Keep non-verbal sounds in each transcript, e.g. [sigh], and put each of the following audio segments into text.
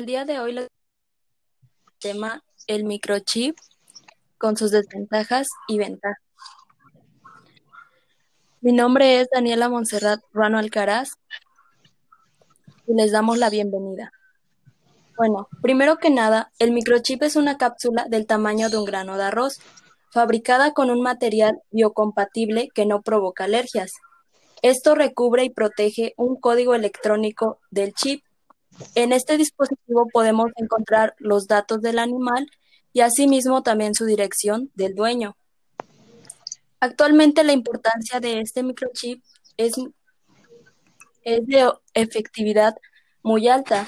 El día de hoy el tema el microchip con sus desventajas y ventajas. Mi nombre es Daniela Monserrat Ruano Alcaraz y les damos la bienvenida. Bueno, primero que nada, el microchip es una cápsula del tamaño de un grano de arroz, fabricada con un material biocompatible que no provoca alergias. Esto recubre y protege un código electrónico del chip. En este dispositivo podemos encontrar los datos del animal y asimismo también su dirección del dueño. Actualmente la importancia de este microchip es, es de efectividad muy alta,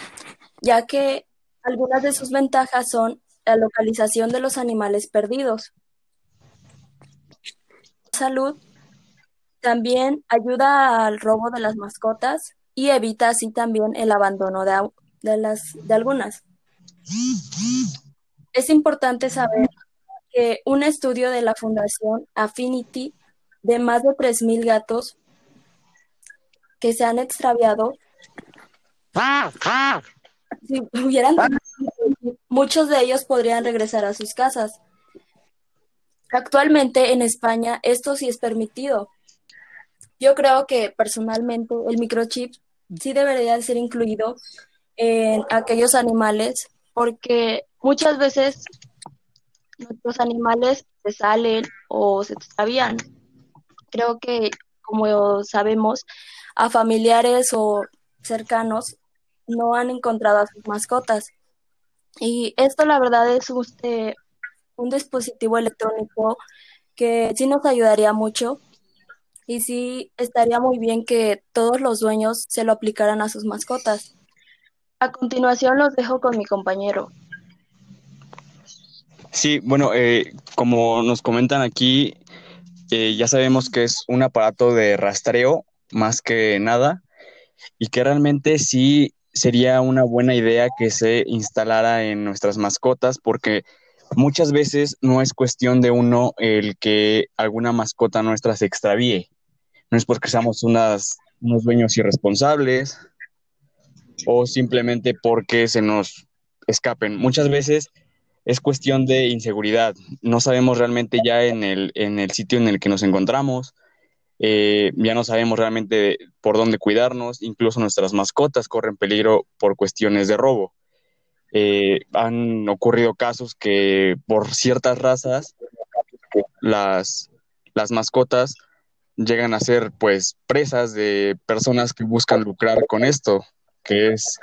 ya que algunas de sus ventajas son la localización de los animales perdidos. Salud también ayuda al robo de las mascotas y evita así también el abandono de, de, las, de algunas. Es importante saber que un estudio de la Fundación Affinity de más de 3.000 gatos que se han extraviado, si hubieran muchos de ellos podrían regresar a sus casas. Actualmente en España esto sí es permitido. Yo creo que personalmente el microchip sí debería ser incluido en aquellos animales porque muchas veces nuestros animales se salen o se extravían. Creo que, como sabemos, a familiares o cercanos no han encontrado a sus mascotas. Y esto, la verdad, es usted, un dispositivo electrónico que sí nos ayudaría mucho y sí estaría muy bien que todos los dueños se lo aplicaran a sus mascotas. A continuación los dejo con mi compañero. Sí, bueno, eh, como nos comentan aquí, eh, ya sabemos que es un aparato de rastreo más que nada y que realmente sí sería una buena idea que se instalara en nuestras mascotas porque muchas veces no es cuestión de uno el que alguna mascota nuestra se extravíe. No es porque seamos unas, unos dueños irresponsables o simplemente porque se nos escapen. Muchas veces es cuestión de inseguridad. No sabemos realmente ya en el, en el sitio en el que nos encontramos, eh, ya no sabemos realmente por dónde cuidarnos, incluso nuestras mascotas corren peligro por cuestiones de robo. Eh, han ocurrido casos que por ciertas razas las, las mascotas llegan a ser pues presas de personas que buscan lucrar con esto, que es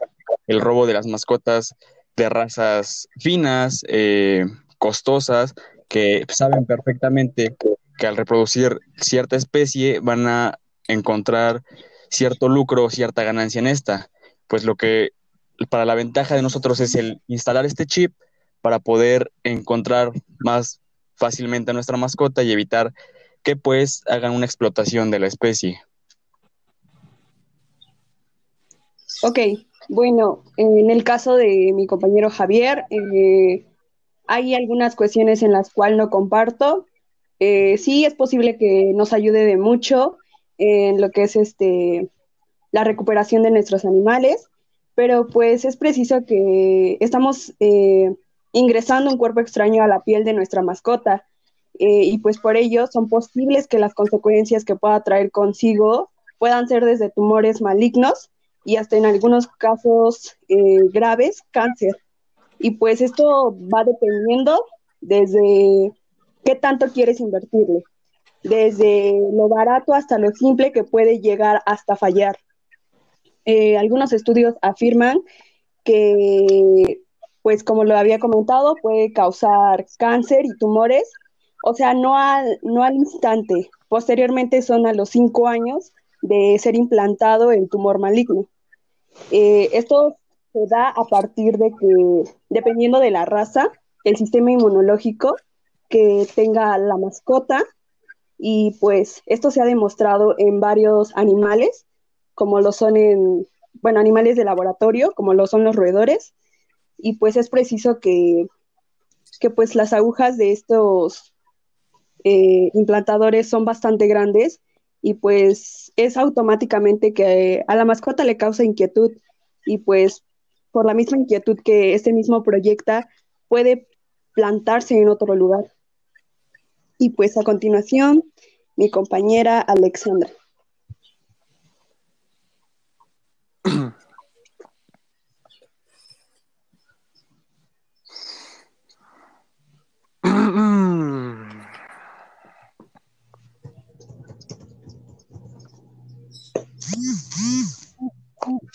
el robo de las mascotas de razas finas, eh, costosas, que saben perfectamente que al reproducir cierta especie van a encontrar cierto lucro, cierta ganancia en esta. Pues lo que para la ventaja de nosotros es el instalar este chip para poder encontrar más fácilmente a nuestra mascota y evitar que pues hagan una explotación de la especie. Ok, bueno, en el caso de mi compañero Javier, eh, hay algunas cuestiones en las cuales no comparto. Eh, sí es posible que nos ayude de mucho en lo que es este la recuperación de nuestros animales, pero pues es preciso que estamos eh, ingresando un cuerpo extraño a la piel de nuestra mascota y pues por ello son posibles que las consecuencias que pueda traer consigo puedan ser desde tumores malignos y hasta en algunos casos eh, graves cáncer. Y pues esto va dependiendo desde qué tanto quieres invertirle, desde lo barato hasta lo simple que puede llegar hasta fallar. Eh, algunos estudios afirman que, pues como lo había comentado, puede causar cáncer y tumores, o sea, no al, no al instante, posteriormente son a los cinco años de ser implantado el tumor maligno. Eh, esto se da a partir de que, dependiendo de la raza, el sistema inmunológico que tenga la mascota, y pues esto se ha demostrado en varios animales, como lo son en, bueno, animales de laboratorio, como lo son los roedores, y pues es preciso que, que pues las agujas de estos eh, implantadores son bastante grandes y pues es automáticamente que a la mascota le causa inquietud y pues por la misma inquietud que este mismo proyecta, puede plantarse en otro lugar. Y pues a continuación, mi compañera Alexandra.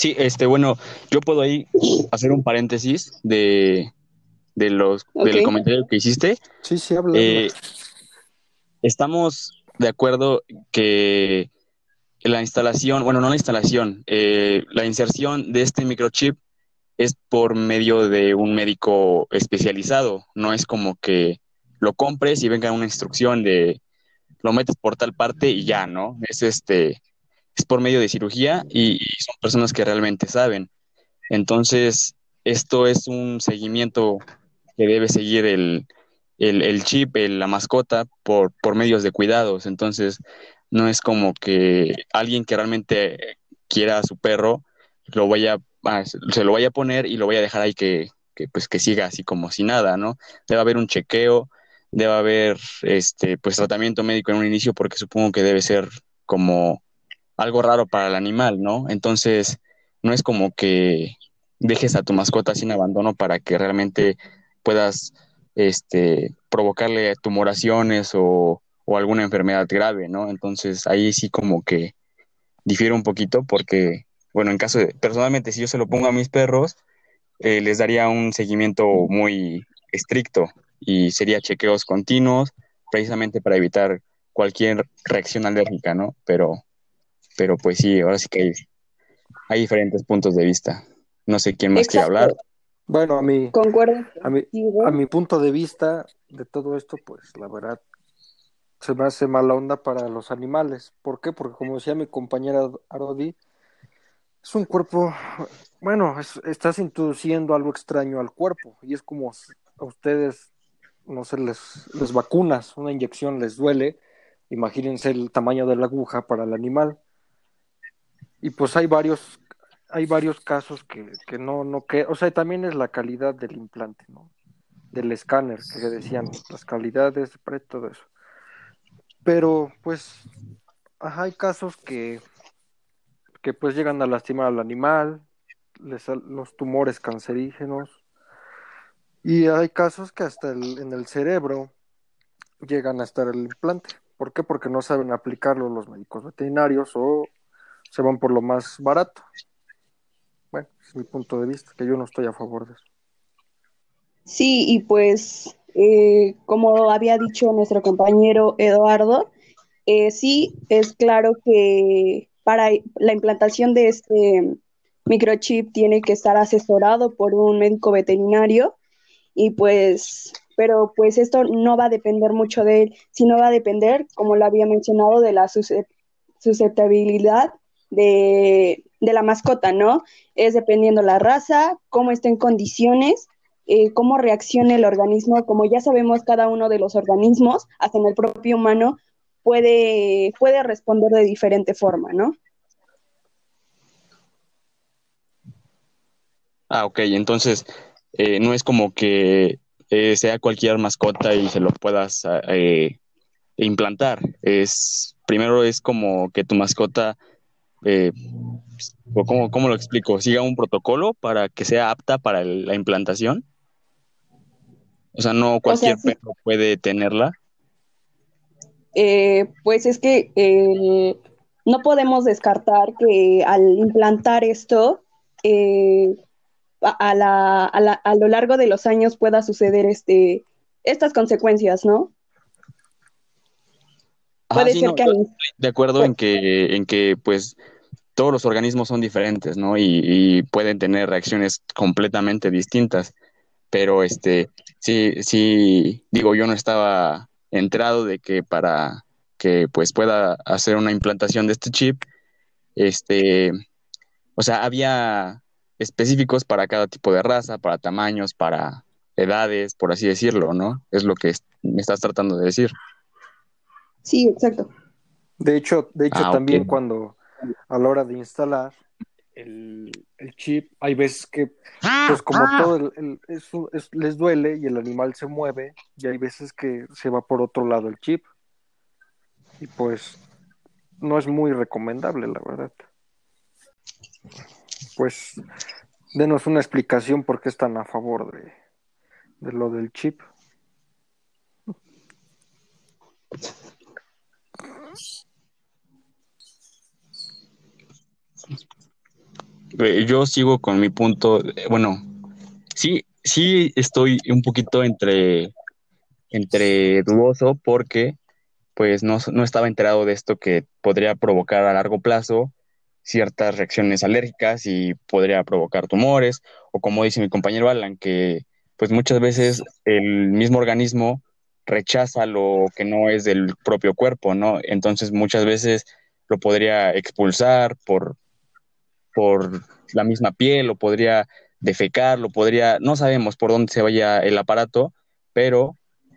Sí, este, bueno, yo puedo ahí hacer un paréntesis de, de los del comentario que hiciste. Sí, sí, habla. Eh, estamos de acuerdo que la instalación, bueno, no la instalación, eh, la inserción de este microchip es por medio de un médico especializado, no es como que lo compres y venga una instrucción de lo metes por tal parte y ya, ¿no? Es este es por medio de cirugía y, son personas que realmente saben. Entonces, esto es un seguimiento que debe seguir el, chip, la mascota, por, por medios de cuidados. Entonces, no es como que alguien que realmente quiera a su perro lo vaya se lo vaya a poner y lo vaya a dejar ahí que, que, pues que siga así como si nada, ¿no? Debe haber un chequeo, debe haber este pues tratamiento médico en un inicio porque supongo que debe ser como algo raro para el animal, ¿no? Entonces, no es como que dejes a tu mascota sin abandono para que realmente puedas este, provocarle tumoraciones o, alguna enfermedad grave, ¿no? Entonces, ahí sí como que difiere un poquito porque, bueno, en caso de, personalmente, si yo se lo pongo a mis perros, eh, les daría un seguimiento muy estricto y sería chequeos continuos, precisamente para evitar cualquier reacción alérgica, ¿no? Pero pero pues sí, ahora sí que hay, hay diferentes puntos de vista. No sé quién más quiere hablar. Bueno, a mi, Concuerdo. A mi, a mi punto de vista de todo esto, pues la verdad se me hace mala onda para los animales. ¿Por qué? Porque como decía mi compañera Arodi, es un cuerpo, bueno, estás introduciendo algo extraño al cuerpo y es como a ustedes, no sé, les, les vacunas, una inyección les duele, imagínense el tamaño de la aguja para el animal y pues hay varios hay varios casos que, que no no que o sea también es la calidad del implante no del escáner que decían las calidades todo eso. Pero pues hay casos que que pues llegan a lastimar al animal les, los tumores cancerígenos y hay casos que hasta en el cerebro llegan a estar el implante. ¿por qué? porque no saben aplicarlo los médicos veterinarios o se van por lo más barato. Bueno, es mi punto de vista, que yo no estoy a favor de eso. Sí, y pues, eh, como había dicho nuestro compañero Eduardo, eh, sí es claro que para la implantación de este microchip tiene que estar asesorado por un médico veterinario y pues pero pues esto no va a depender mucho de él, sino va a depender, como lo había mencionado, de la susceptibilidad de, la mascota, ¿no? Es dependiendo la raza, cómo está en condiciones, eh, cómo reacciona el organismo. Como ya sabemos, cada uno de los organismos, hasta en el propio humano, puede, puede responder de diferente forma, ¿no? Ah, ok, entonces eh, no es como que eh, sea cualquier mascota y se lo puedas implantar. Es primero es como que tu mascota eh, ¿cómo, lo explico? ¿Siga un protocolo para que sea apta para la implantación? O sea, no cualquier perro puede tenerla. Eh, pues es que eh, no podemos descartar que al implantar esto, eh, a, la, a, la, a, lo largo de los años pueda suceder este, estas consecuencias, ¿no? Puede ser que... De acuerdo en que, en que, pues, todos los organismos son diferentes, ¿no? Y, pueden tener reacciones completamente distintas. Pero este, sí, sí, digo, yo no estaba enterado de que para que pues pueda hacer una implantación de este chip, este, o sea, había específicos para cada tipo de raza, para tamaños, para edades, por así decirlo, ¿no? Es lo que me estás tratando de decir. Sí, exacto. De hecho, de hecho ah, también cuando a la hora de instalar, el, chip, hay veces que, pues como todo eso les duele y el animal se mueve, y hay veces que se va por otro lado el chip. Y pues no es muy recomendable, la verdad. Pues denos una explicación por qué están a favor de, de lo del chip. Eh, yo sigo con mi punto, bueno, sí, sí estoy un poquito entre, entre dudoso porque pues no, no estaba enterado de esto que podría provocar a largo plazo ciertas reacciones alérgicas y podría provocar tumores, o como dice mi compañero Alan, que pues muchas veces el mismo organismo rechaza lo que no es del propio cuerpo, ¿no? Entonces muchas veces lo podría expulsar por, por la misma piel, o podría defecar, lo podría, no sabemos por dónde se vaya el aparato, pero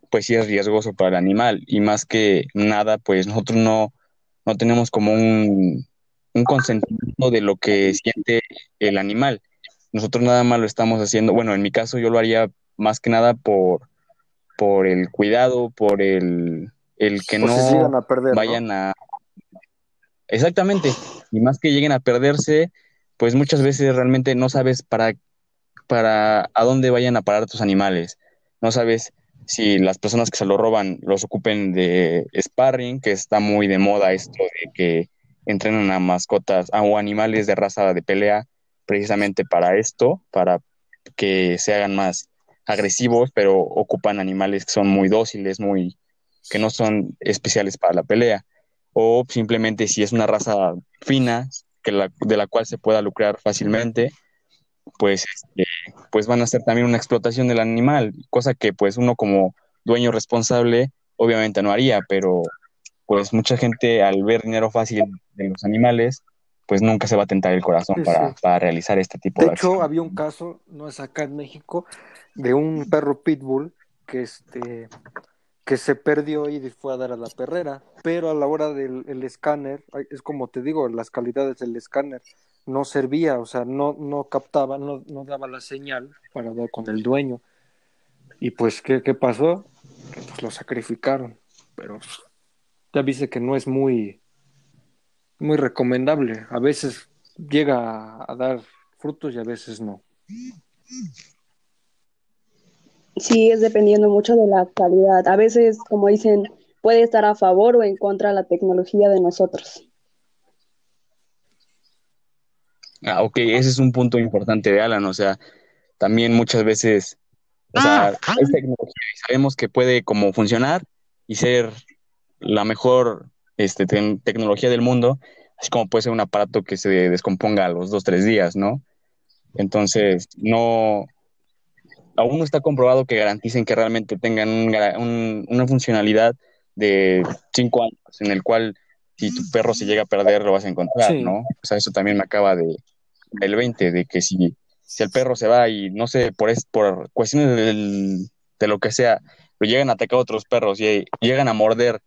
pues sí es riesgoso para el animal y más que nada, pues nosotros no, no tenemos como un, un consentimiento de lo que siente el animal. Nosotros nada más lo estamos haciendo, bueno, en mi caso yo lo haría más que nada por, por el cuidado, por el, el que no vayan a... Exactamente, y más que lleguen a perderse, pues muchas veces realmente no sabes para, para a dónde vayan a parar tus animales. No sabes si las personas que se lo roban los ocupen de sparring, que está muy de moda esto de que entrenan a mascotas o animales de raza de pelea precisamente para esto, para que se hagan más agresivos, pero ocupan animales que son muy dóciles, muy que no son especiales para la pelea, o simplemente si es una raza fina que la, de la cual se pueda lucrar fácilmente, pues, este, pues van a ser también una explotación del animal, cosa que pues uno como dueño responsable obviamente no haría, pero pues mucha gente al ver dinero fácil de los animales, pues nunca se va a tentar el corazón para, para, realizar este tipo de, de hecho, había un caso, no es acá en México, de un perro pitbull que este que se perdió y fue a dar a la perrera, pero a la hora del escáner, es como te digo, las calidades del escáner no servía, o sea, no, no captaba, no, no daba la señal para dar con el dueño. Y pues, ¿qué, qué pasó? Pues lo sacrificaron, pero ya viste que no es muy, muy recomendable. A veces llega a dar frutos y a veces no. Sí, es dependiendo mucho de la calidad. A veces, como dicen, puede estar a favor o en contra de la tecnología de nosotros. Ah, ok, ese es un punto importante de Alan, o sea, también muchas veces, o sea, es tecnología y sabemos que puede como funcionar y ser la mejor este, tecnología del mundo, así como puede ser un aparato que se descomponga a los dos, tres días, ¿no? Entonces, no, aún no está comprobado que garanticen que realmente tengan una funcionalidad de cinco años, en el cual si tu perro se llega a perder lo vas a encontrar, ¿no? O sea, eso también me acaba de del 20, de que si, si el perro se va y no sé, por, es, por cuestiones de lo que sea, lo llegan a atacar a otros perros y llegan a morder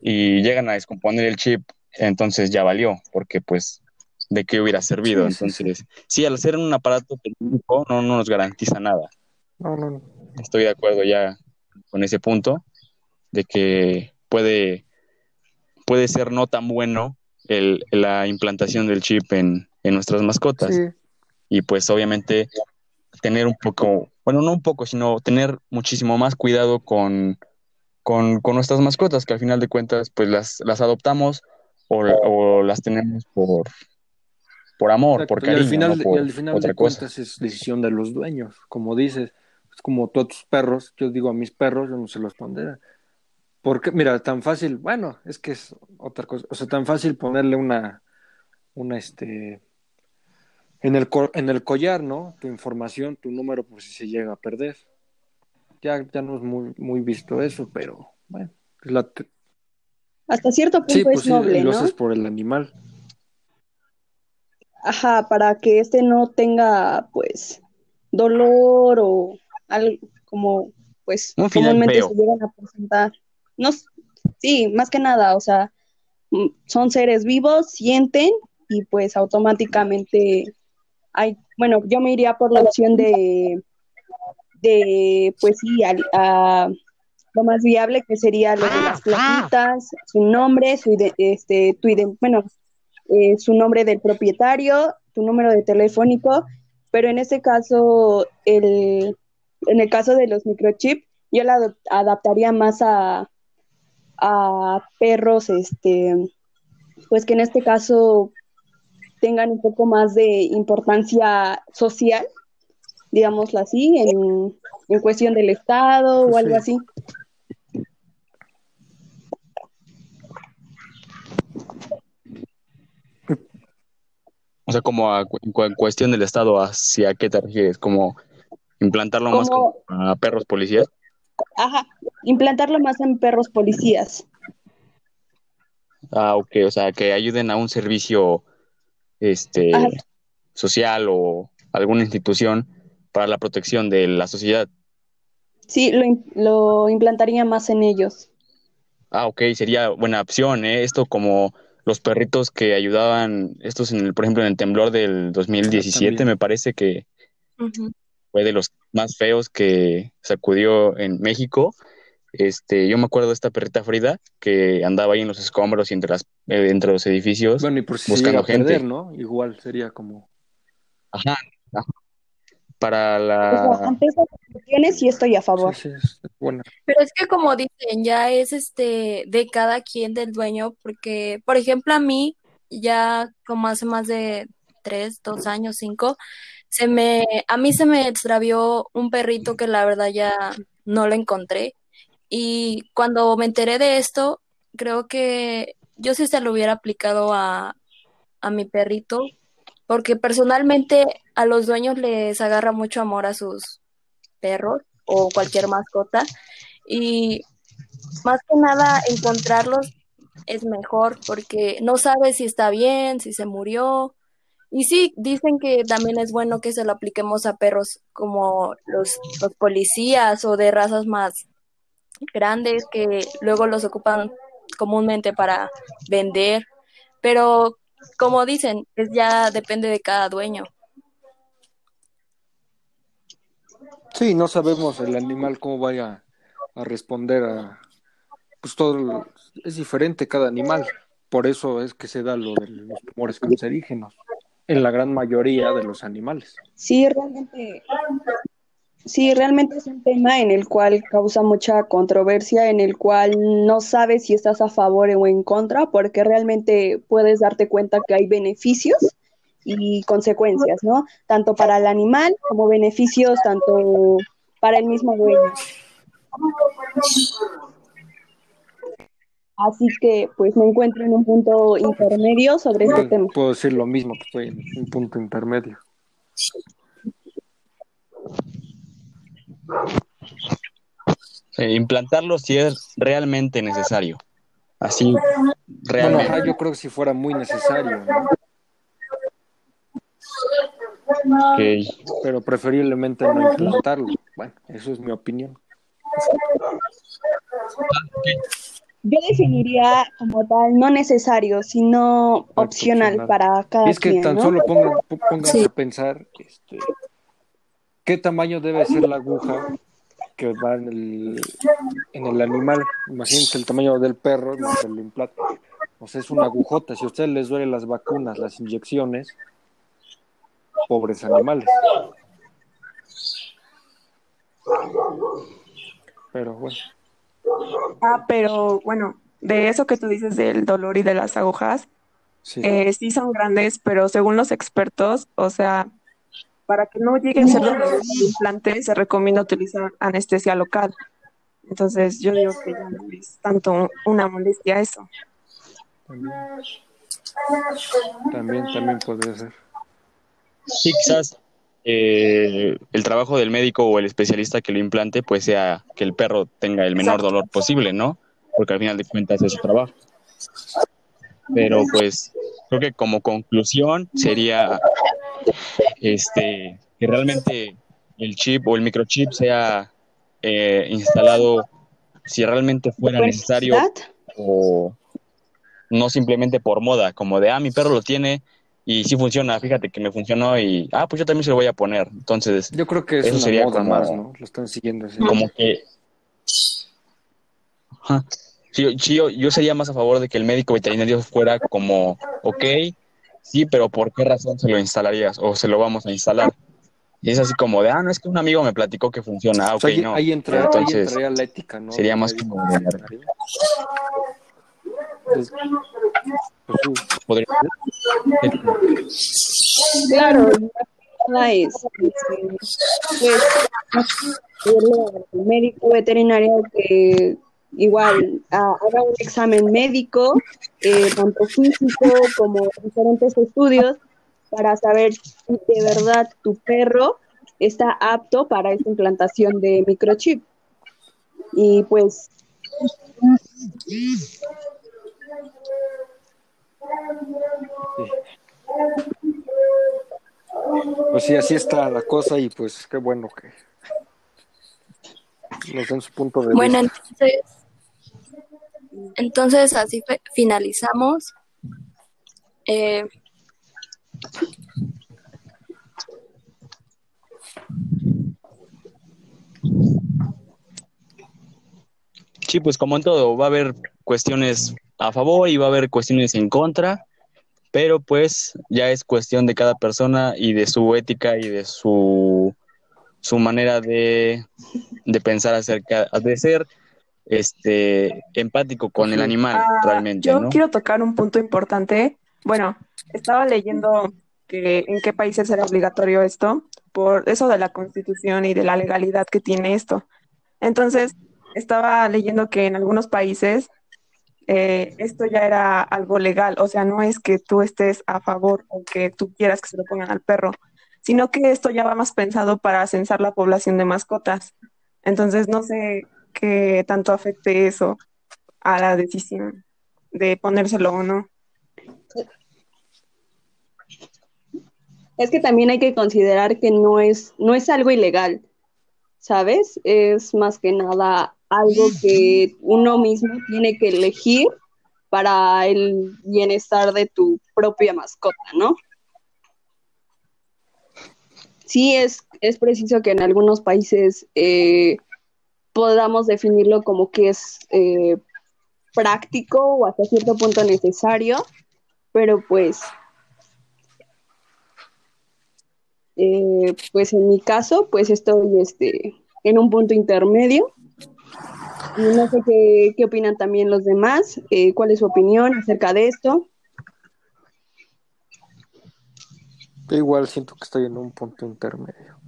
y llegan a descomponer el chip, entonces ya valió, porque pues de qué hubiera servido. entonces, sí, al ser un aparato técnico no, no nos garantiza nada. No, no, Estoy de acuerdo ya con ese punto de que puede, puede ser no tan bueno el, la implantación del chip en, en nuestras mascotas. Y pues obviamente tener un poco, bueno, no un poco, sino tener muchísimo más cuidado con, con, con nuestras mascotas, que al final de cuentas pues las, las adoptamos o, o las tenemos por, por amor, por cariño. Y al final, y al final de cuentas es decisión de los dueños, como dices como todos tus perros, yo digo a mis perros, yo no se los pondré. Porque, mira, tan fácil, bueno, es que es otra cosa, o sea, tan fácil ponerle una, una, este, en el, en el collar, ¿no? Tu información, tu número, por si se llega a perder. Ya, ya no es muy, muy visto eso, pero bueno, la hasta cierto punto pues es noble, lo haces por el animal. Ajá, para que este no tenga, pues, dolor o algo como pues comúnmente se llegan a presentar. No, sí, más que nada, o sea, mm, son seres vivos, sienten y pues automáticamente hay, bueno, yo me iría por la opción de, de pues sí, a, lo más viable que sería lo de las plaquitas, su nombre, su, este, tu, bueno, eh, su nombre del propietario, tu número de telefónico, pero en este caso, el, en el caso de los microchips, yo la adaptaría más a, a perros, este, pues que en este caso tengan un poco más de importancia social, digámoslo así, en, en cuestión del Estado o algo así. O sea, como en cuestión del Estado, ¿hacia qué te refieres? ¿Como implantarlo más a perros policías? Ajá, implantarlo más en perros policías. Ah, ok, o sea, que ayuden a un servicio este, social o alguna institución para la protección de la sociedad. Sí, lo, lo implantaría más en ellos. Ah, ok, sería buena opción, ¿eh? Esto como los perritos que ayudaban, estos en el, por ejemplo, en el temblor del 2017, me parece que fue de los más feos que sacudió en México. Este, yo me acuerdo de esta perrita Frida que andaba ahí en los escombros y entre las eh, entre los edificios bueno, y por si buscando gente, ¿no? Igual sería como Ajá, Para la o ante esas cuestiones sí estoy a favor. Sí, sí, bueno. Pero es que como dicen, ya es este de cada quien del dueño, porque, por ejemplo, a mí, ya como hace más de tres, dos años, cinco, se me, a mí se me extravió un perrito que la verdad ya no lo encontré. Y cuando me enteré de esto, creo que yo sí se lo hubiera aplicado a, a mi perrito, porque personalmente a los dueños les agarra mucho amor a sus perros o cualquier mascota. Y más que nada encontrarlos es mejor porque no sabes si está bien, si se murió, y sí, dicen que también es bueno que se lo apliquemos a perros como los, policías o de razas más grandes que luego los ocupan comúnmente para vender. Pero como dicen, es ya depende de cada dueño. Sí, no sabemos el animal cómo vaya a responder a pues todo es diferente cada animal. Por eso es que se da lo de los tumores cancerígenos en la gran mayoría de los animales. Sí, realmente, sí, realmente es un tema en el cual causa mucha controversia, en el cual no sabes si estás a favor o en contra, porque realmente puedes darte cuenta que hay beneficios y consecuencias, ¿no? Tanto para el animal como beneficios tanto para el mismo dueño. Así que pues me encuentro en un punto intermedio sobre este tema. Puedo decir lo mismo, que estoy en un punto intermedio. implantarlo si es realmente necesario. Así, realmente. Bueno, yo creo que si fuera muy necesario. Pero preferiblemente no implantarlo. Bueno, eso es mi opinión. Yo definiría como tal, no necesario, sino opcional, para cada Es que tan solo pongan, a pensar este, qué tamaño debe ser la aguja que va en el, en el animal. Imagínense el tamaño del perro, el implante. O sea, es una agujota. Si a ustedes les duelen las vacunas, las inyecciones, pobres animales. Pero bueno. Ah, pero bueno, de eso que tú dices del dolor y de las agujas, sí. Eh, sí son grandes, pero según los expertos, o sea, para que no llegue a ser el implante, se recomienda utilizar anestesia local. Entonces, yo digo que ya no es tanto una molestia eso. También, también, podría ser. Sí, quizás eh, el trabajo del médico o el especialista que lo implante, pues sea que el perro tenga el menor dolor posible, ¿no? Porque al final de cuentas es su trabajo. Pero pues creo que como conclusión sería este que realmente el chip o el microchip sea eh, instalado si realmente fuera necesario o no simplemente por moda, como de, ah, mi perro lo tiene, y sí funciona, fíjate que me funcionó y, ah, pues yo también se lo voy a poner. Entonces, yo creo que es eso sería moda más, ¿no? Lo están siguiendo. Así. Como que... Sí, yo, yo sería más a favor de que el médico veterinario fuera como, ok, sí, pero ¿por qué razón se lo instalarías o se lo vamos a instalar? Y es así como de, ah, no, es que un amigo me platicó que funciona, ah, ok, no. Ahí, entra, Entonces, la ética, ¿no? Sería más como... Pues, claro, es pues, el médico veterinario que igual haga un examen médico, eh, tanto físico como diferentes estudios, para saber si de verdad tu perro está apto para esta implantación de microchip. Y pues pues sí, así está la cosa y pues qué bueno que nos den su punto de bueno, entonces, entonces así finalizamos. Eh, sí, pues como en todo, va a haber cuestiones a favor y va a haber cuestiones en contra, pero pues ya es cuestión de cada persona y de su ética y de su, su manera de, de pensar acerca, de ser este empático con el animal ah, realmente. Yo quiero tocar un punto importante. Bueno, estaba leyendo que en qué países era obligatorio esto, por eso de la constitución y de la legalidad que tiene esto. Entonces, estaba leyendo que en algunos países eh, esto ya era algo legal, o sea, no es que tú estés a favor o que tú quieras que se lo pongan al perro, sino que esto ya va más pensado para censar la población de mascotas. Entonces, no sé qué tanto afecte eso a la decisión de ponérselo o no. Es que también hay que considerar que no es, no es algo ilegal, ¿sabes? Es más que nada algo [laughs] que uno mismo tiene que elegir para el bienestar de tu propia mascota, ¿no? Sí es, es preciso que en algunos países eh, podamos definirlo como que es eh, práctico o hasta cierto punto necesario, pero pues, eh, pues en mi caso, pues estoy este, en un punto intermedio no sé qué, opinan también los demás, eh, cuál es su opinión acerca de esto. igual siento que estoy en un punto intermedio.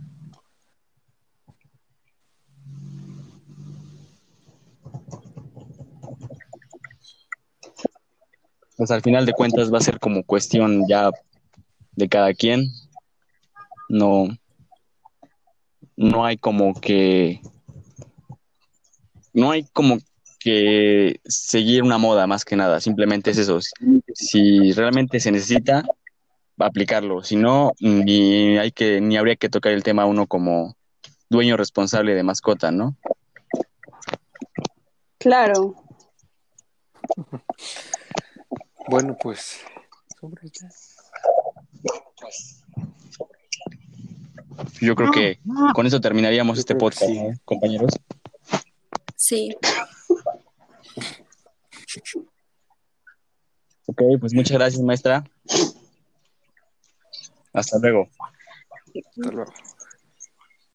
Pues al final de cuentas va a ser como cuestión ya de cada quien. No, no hay como que no hay como que seguir una moda más que nada, simplemente es eso. Si realmente se necesita, aplicarlo. Si no, ni hay que, ni habría que tocar el tema uno como dueño responsable de mascota, ¿no? Claro. Bueno, pues. Yo creo que con eso terminaríamos este podcast, compañeros. Sí. Ok, pues muchas gracias, maestra. Hasta luego. Hasta luego.